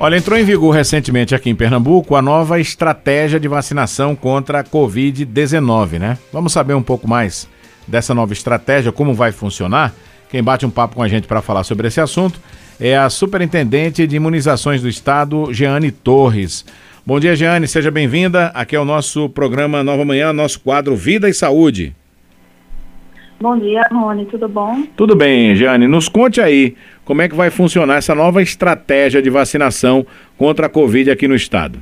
Olha, entrou em vigor recentemente aqui em Pernambuco a nova estratégia de vacinação contra a Covid-19, né? Vamos saber um pouco mais dessa nova estratégia, como vai funcionar? Quem bate um papo com a gente para falar sobre esse assunto é a Superintendente de Imunizações do Estado, Jeane Torres. Bom dia, Jeane, seja bem-vinda. Aqui é o nosso programa Nova Manhã, nosso quadro Vida e Saúde. Bom dia, Rony, tudo bom? Tudo bem, Jane. Nos conte aí como é que vai funcionar essa nova estratégia de vacinação contra a Covid aqui no estado.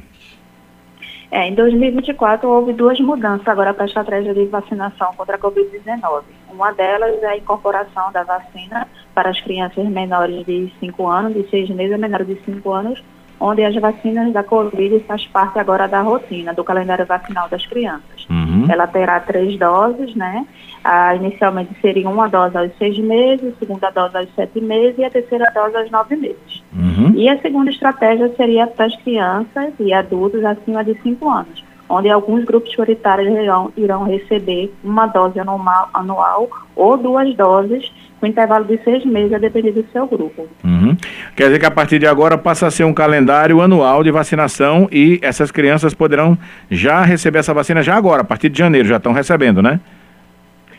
É, em 2024 houve duas mudanças agora para a estratégia de vacinação contra a Covid-19. Uma delas é a incorporação da vacina para as crianças menores de 5 anos, de 6 meses a menores de 5 anos, onde as vacinas da Covid faz parte agora da rotina, do calendário vacinal das crianças. Uhum. Ela terá três doses, né? Ah, inicialmente seria uma dose aos seis meses, a segunda dose aos sete meses e a terceira dose aos nove meses. Uhum. E a segunda estratégia seria para as crianças e adultos acima de cinco anos, onde alguns grupos prioritários irão, irão receber uma dose anual, anual ou duas doses com intervalo de seis meses, a depender do seu grupo. Uhum. Quer dizer que a partir de agora passa a ser um calendário anual de vacinação e essas crianças poderão já receber essa vacina já agora, a partir de janeiro, já estão recebendo, né?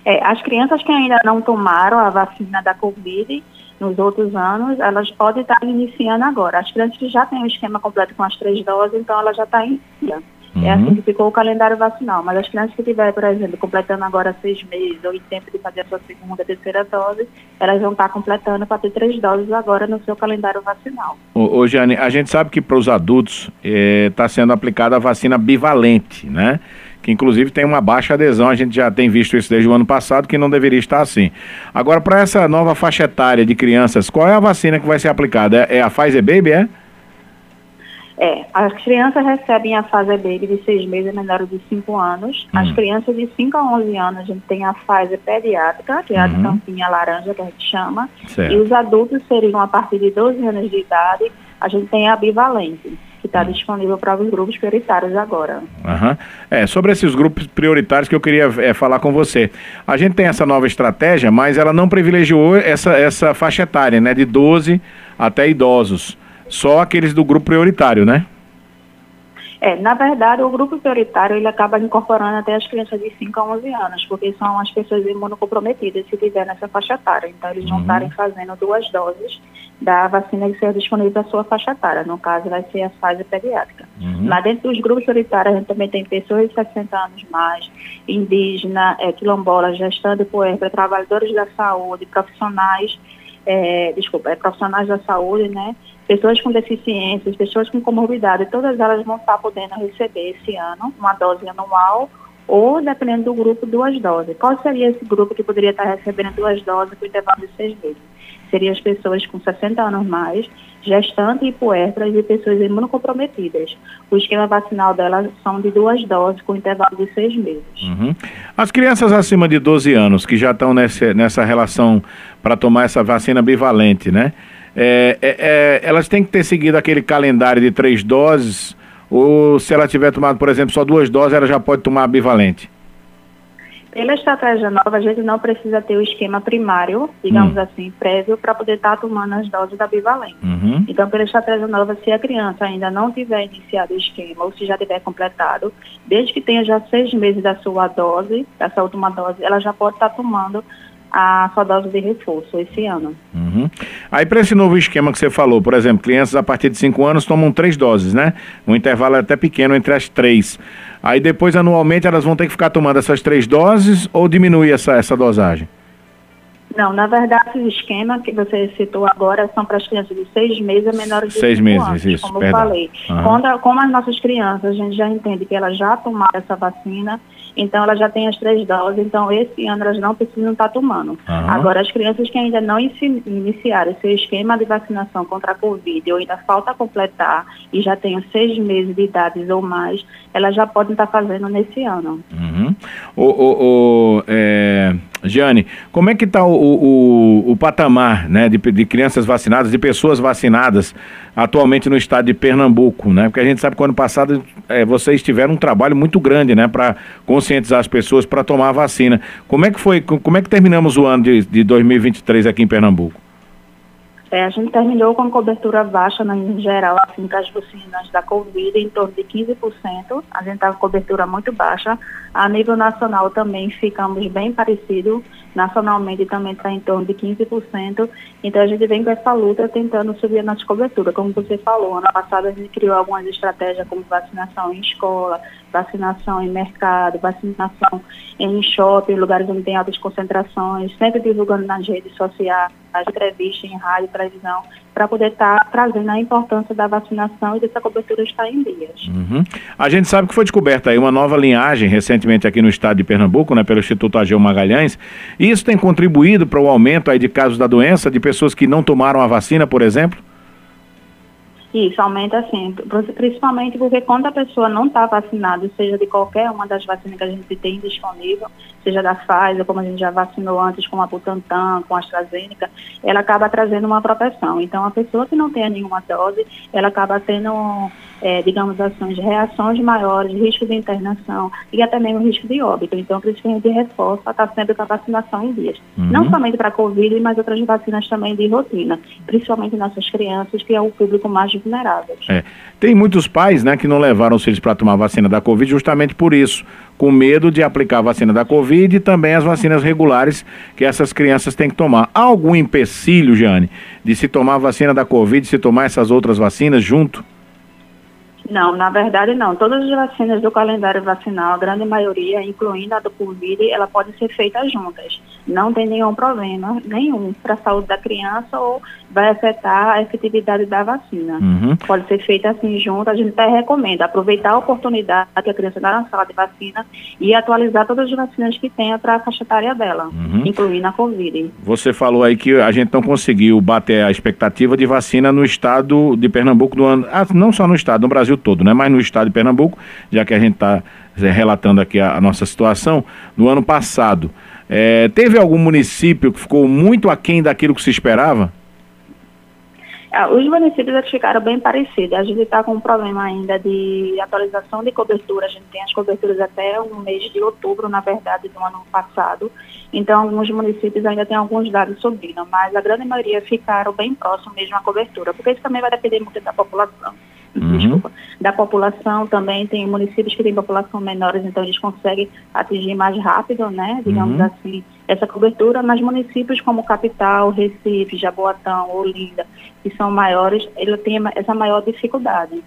É, as crianças que ainda não tomaram a vacina da Covid nos outros anos, elas podem estar iniciando agora. As crianças que já têm o esquema completo com as três doses, então ela já está iniciando. Uhum. É assim que ficou o calendário vacinal. Mas as crianças que tiverem, por exemplo, completando agora seis meses ou em tempo de fazer a sua segunda, terceira dose, elas vão estar completando para ter três doses agora no seu calendário vacinal. Ô, ô Jane, a gente sabe que para os adultos está eh, sendo aplicada a vacina bivalente, né? que inclusive tem uma baixa adesão, a gente já tem visto isso desde o ano passado, que não deveria estar assim. Agora, para essa nova faixa etária de crianças, qual é a vacina que vai ser aplicada? É, é a Pfizer Baby, é? É, as crianças recebem a fase baby de seis meses menores de 5 anos. Hum. As crianças de 5 a 11 anos, a gente tem a fase pediátrica, que é a de uhum. tampinha laranja, que a gente chama. Certo. E os adultos seriam a partir de 12 anos de idade, a gente tem a bivalente que está uhum. disponível para os grupos prioritários agora. Uhum. É, sobre esses grupos prioritários que eu queria é, falar com você. A gente tem essa nova estratégia, mas ela não privilegiou essa, essa faixa etária, né? De 12 até idosos só aqueles do grupo prioritário, né? É, na verdade, o grupo prioritário ele acaba incorporando até as crianças de 5 a 11 anos, porque são as pessoas imunocomprometidas se tiver nessa faixa etária. Então, eles vão uhum. estarem fazendo duas doses da vacina que seja disponível para sua faixa etária. No caso, vai ser a fase pediátrica. Uhum. Mas dentro dos grupos prioritários, a gente também tem pessoas de 60 anos mais, indígena, é, quilombola, gestante puerpera, trabalhadores da saúde, profissionais, é, desculpa, é, profissionais da saúde, né? Pessoas com deficiências, pessoas com comorbidade, todas elas vão estar podendo receber esse ano uma dose anual ou, dependendo do grupo, duas doses. Qual seria esse grupo que poderia estar recebendo duas doses com intervalo de seis meses? Seriam as pessoas com 60 anos mais, gestantes e puérperas e pessoas imunocomprometidas. O esquema vacinal delas são de duas doses com intervalo de seis meses. Uhum. As crianças acima de 12 anos que já estão nessa, nessa relação para tomar essa vacina bivalente, né? É, é, é, elas têm que ter seguido aquele calendário de três doses, ou se ela tiver tomado, por exemplo, só duas doses, ela já pode tomar bivalente? Pela estratégia nova, a gente não precisa ter o esquema primário, digamos hum. assim, prévio, para poder estar tá tomando as doses da bivalente. Uhum. Então, pela estratégia nova, se a criança ainda não tiver iniciado o esquema, ou se já tiver completado, desde que tenha já seis meses da sua dose, da sua última dose, ela já pode estar tá tomando a sua dose de reforço esse ano. Uhum. Aí para esse novo esquema que você falou, por exemplo, crianças a partir de 5 anos tomam três doses, né? Um intervalo até pequeno entre as três. Aí depois, anualmente, elas vão ter que ficar tomando essas três doses ou diminuir essa, essa dosagem? Não, na verdade, o esquema que você citou agora são para as crianças de seis meses a menores de seis meses, anos, isso, como perdão. eu falei. Uhum. Quando, como as nossas crianças, a gente já entende que elas já tomaram essa vacina, então elas já têm as três doses, então esse ano elas não precisam estar tomando. Uhum. Agora, as crianças que ainda não iniciaram seu esquema de vacinação contra a Covid ou ainda falta completar e já tenham seis meses de idade ou mais, elas já podem estar fazendo nesse ano. Uhum. O, o, o é, Giane, como é que está o, o, o, patamar né, de, de, crianças vacinadas, de pessoas vacinadas atualmente no estado de Pernambuco? Né? Porque a gente sabe que ano passado é, vocês tiveram um trabalho muito grande né, para conscientizar as pessoas para tomar a vacina. Como é que foi, como é que terminamos o ano de, de 2023 aqui em Pernambuco? É, a gente terminou com cobertura baixa né, em geral, assim, para as vacinas da Covid, em torno de 15%. A gente está com cobertura muito baixa. A nível nacional também ficamos bem parecido. Nacionalmente também está em torno de 15%. Então a gente vem com essa luta tentando subir a nossa cobertura. Como você falou, ano passado a gente criou algumas estratégias como vacinação em escola, vacinação em mercado, vacinação em shopping, lugares onde tem altas concentrações, sempre divulgando nas redes sociais, entrevistas em rádio, televisão, para poder estar tá trazendo a importância da vacinação e dessa cobertura estar em dias. Uhum. A gente sabe que foi descoberta aí uma nova linhagem recentemente aqui no estado de Pernambuco, né, pelo Instituto Ageu Magalhães, e isso tem contribuído para o aumento aí de casos da doença, de pessoas que não tomaram a vacina, por exemplo? Isso, aumenta sempre. Principalmente porque quando a pessoa não está vacinada, seja de qualquer uma das vacinas que a gente tem disponível, seja da Pfizer, como a gente já vacinou antes com a Butantan, com a AstraZeneca, ela acaba trazendo uma proteção. Então, a pessoa que não tem nenhuma dose, ela acaba tendo, é, digamos assim, reações maiores, risco de internação e até mesmo risco de óbito. Então, por isso que a gente reforça está sempre com a vacinação em dias. Uhum. Não somente para a Covid, mas outras vacinas também de rotina, principalmente nossas crianças, que é o público mais vulnerável. É. Tem muitos pais né, que não levaram os filhos para tomar a vacina da Covid justamente por isso, com medo de aplicar a vacina da Covid e também as vacinas regulares que essas crianças têm que tomar. Há algum empecilho, Jane, de se tomar a vacina da Covid, se tomar essas outras vacinas junto? Não, na verdade não. Todas as vacinas do calendário vacinal, a grande maioria, incluindo a do Covid, ela pode ser feita juntas. Não tem nenhum problema, nenhum, para a saúde da criança ou vai afetar a efetividade da vacina. Uhum. Pode ser feita assim junto, a gente até recomenda aproveitar a oportunidade que a criança está na sala de vacina e atualizar todas as vacinas que tenha para a faixa etária dela, uhum. incluindo a Covid. Você falou aí que a gente não conseguiu bater a expectativa de vacina no estado de Pernambuco do ano, ah, não só no estado, no Brasil todo, né? Mas no estado de Pernambuco, já que a gente está é, relatando aqui a, a, nossa situação, no ano passado, é, teve algum município que ficou muito aquém daquilo que se esperava? Ah, os municípios ficaram bem parecidos. A gente está com um problema ainda de atualização de cobertura. A gente tem as coberturas até o mês de outubro, na verdade, do ano passado. Então, alguns municípios ainda têm alguns dados subindo, mas a grande maioria ficaram bem próximo mesmo à cobertura, porque isso também vai depender muito da população. Uhum. Desculpa, da população também tem municípios que têm população menores, então eles conseguem atingir mais rápido, né, digamos uhum. assim, essa cobertura, mas municípios como Capital, Recife, Jaboatão, Olinda, que são maiores, ele tem essa maior dificuldade.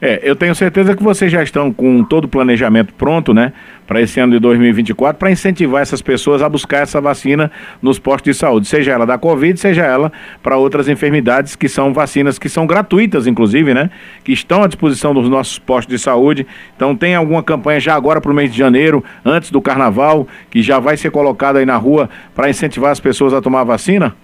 É, eu tenho certeza que vocês já estão com todo o planejamento pronto, né, para esse ano de 2024, para incentivar essas pessoas a buscar essa vacina nos postos de saúde, seja ela da Covid, seja ela para outras enfermidades que são vacinas que são gratuitas, inclusive, né, que estão à disposição dos nossos postos de saúde. Então, tem alguma campanha já agora para o mês de janeiro, antes do carnaval, que já vai ser colocada aí na rua para incentivar as pessoas a tomar a vacina?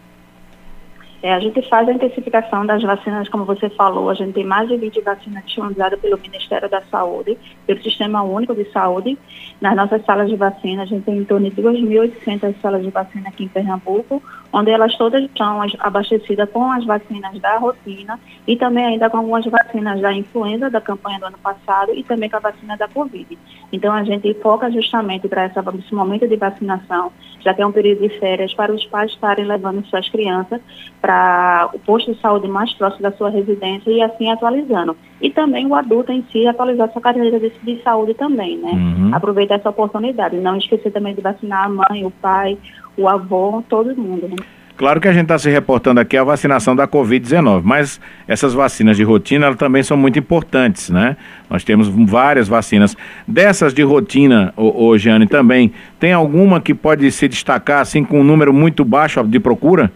É, a gente faz a intensificação das vacinas, como você falou, a gente tem mais de 20 vacinas disponibilizadas pelo Ministério da Saúde, pelo Sistema Único de Saúde. Nas nossas salas de vacina, a gente tem em torno de 2.800 salas de vacina aqui em Pernambuco, onde elas todas estão abastecidas com as vacinas da rotina e também ainda com algumas vacinas da influenza da campanha do ano passado e também com a vacina da Covid. Então a gente foca justamente para esse momento de vacinação, já que é um período de férias, para os pais estarem levando suas crianças para o posto de saúde mais próximo da sua residência e assim atualizando. E também o adulto em si atualizar sua carteira de, de saúde também, né? Uhum. Aproveitar essa oportunidade. Não esquecer também de vacinar a mãe, o pai, o avô, todo mundo. Né? Claro que a gente está se reportando aqui a vacinação da Covid-19, mas essas vacinas de rotina também são muito importantes, né? Nós temos várias vacinas. Dessas de rotina, ô, ô também, tem alguma que pode se destacar assim com um número muito baixo de procura?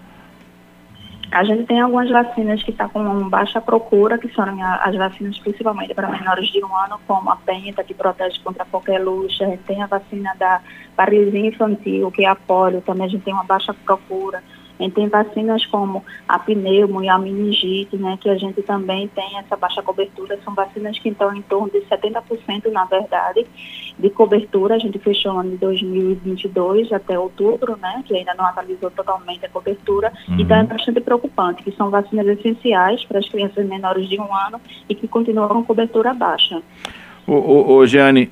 A gente tem algumas vacinas que estão tá com baixa procura, que são as vacinas principalmente para menores de um ano, como a Penta, que protege contra qualquer luxa. A gente tem a vacina da paralisia infantil, que é a polio, também a gente tem uma baixa procura. A gente tem vacinas como a pneumo e a meningite, né, que a gente também tem essa baixa cobertura. São vacinas que estão em torno de 70%, na verdade, de cobertura. A gente fechou o ano de 2022 até outubro, né, que ainda não atualizou totalmente a cobertura. Uhum. Então é bastante preocupante, que são vacinas essenciais para as crianças menores de um ano e que continuam com cobertura baixa. Ô, ô,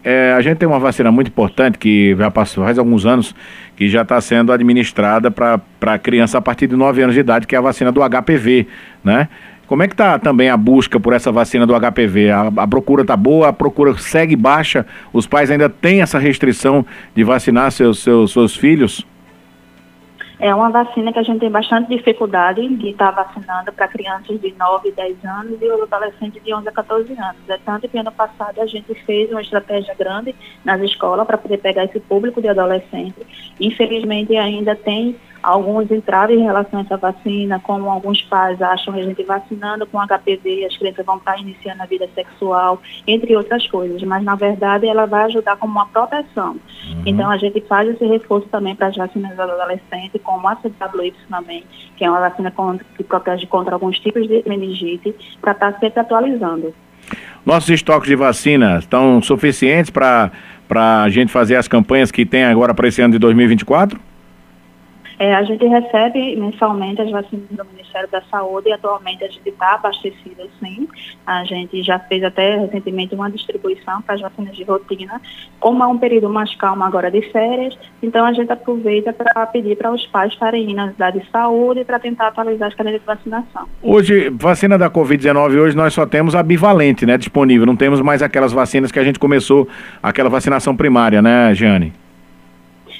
é, a gente tem uma vacina muito importante que já passou faz alguns anos, que já está sendo administrada para criança a partir de 9 anos de idade, que é a vacina do HPV, né? Como é que está também a busca por essa vacina do HPV? A, a procura está boa, a procura segue baixa? Os pais ainda têm essa restrição de vacinar seus, seus, seus filhos? É uma vacina que a gente tem bastante dificuldade de estar tá vacinando para crianças de 9, 10 anos e adolescentes de 11 a 14 anos. É tanto que ano passado a gente fez uma estratégia grande nas escolas para poder pegar esse público de adolescentes. Infelizmente ainda tem alguns entraves em relação a essa vacina, como alguns pais acham que a gente vacinando com HPV, as crianças vão estar iniciando a vida sexual, entre outras coisas, mas na verdade ela vai ajudar como uma proteção. Uhum. Então a gente faz esse reforço também para as vacinas adolescentes, como a CWY também, que é uma vacina contra, que protege contra alguns tipos de meningite, para estar sempre atualizando. Nossos estoques de vacina estão suficientes para a gente fazer as campanhas que tem agora para esse ano de 2024? É, a gente recebe mensalmente as vacinas do Ministério da Saúde e atualmente a gente está abastecido sim. A gente já fez até recentemente uma distribuição para as vacinas de rotina. Como é um período mais calmo agora de férias, então a gente aproveita para pedir para os pais estarem na unidade de saúde para tentar atualizar as cadeiras de vacinação. Hoje, vacina da Covid-19, hoje nós só temos a bivalente né, disponível, não temos mais aquelas vacinas que a gente começou, aquela vacinação primária, né, Jeane?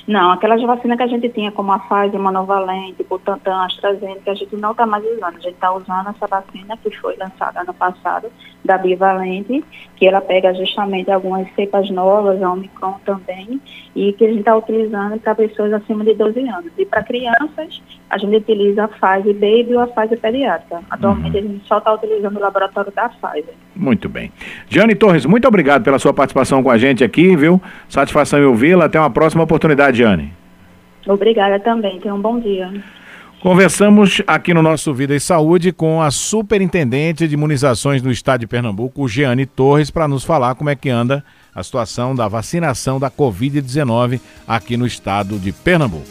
Não, aquelas vacinas que a gente tinha, como a Pfizer, Monovalente, Butantan, AstraZeneca, a gente não está mais usando. A gente está usando essa vacina que foi lançada ano passado, da Bivalente, que ela pega justamente algumas cepas novas, a Omicron também, e que a gente está utilizando para pessoas acima de 12 anos. E para crianças, a gente utiliza a Pfizer Baby ou a Pfizer Pediátrica. Atualmente, uhum. a gente só está utilizando o laboratório da Pfizer. Muito bem. Jane Torres, muito obrigado pela sua participação com a gente aqui, viu? Satisfação em ouvi-la. Até uma próxima oportunidade. Jane. Obrigada também. Tenha um bom dia. Conversamos aqui no nosso Vida e Saúde com a superintendente de imunizações do estado de Pernambuco, Jeane Torres, para nos falar como é que anda a situação da vacinação da Covid-19 aqui no estado de Pernambuco.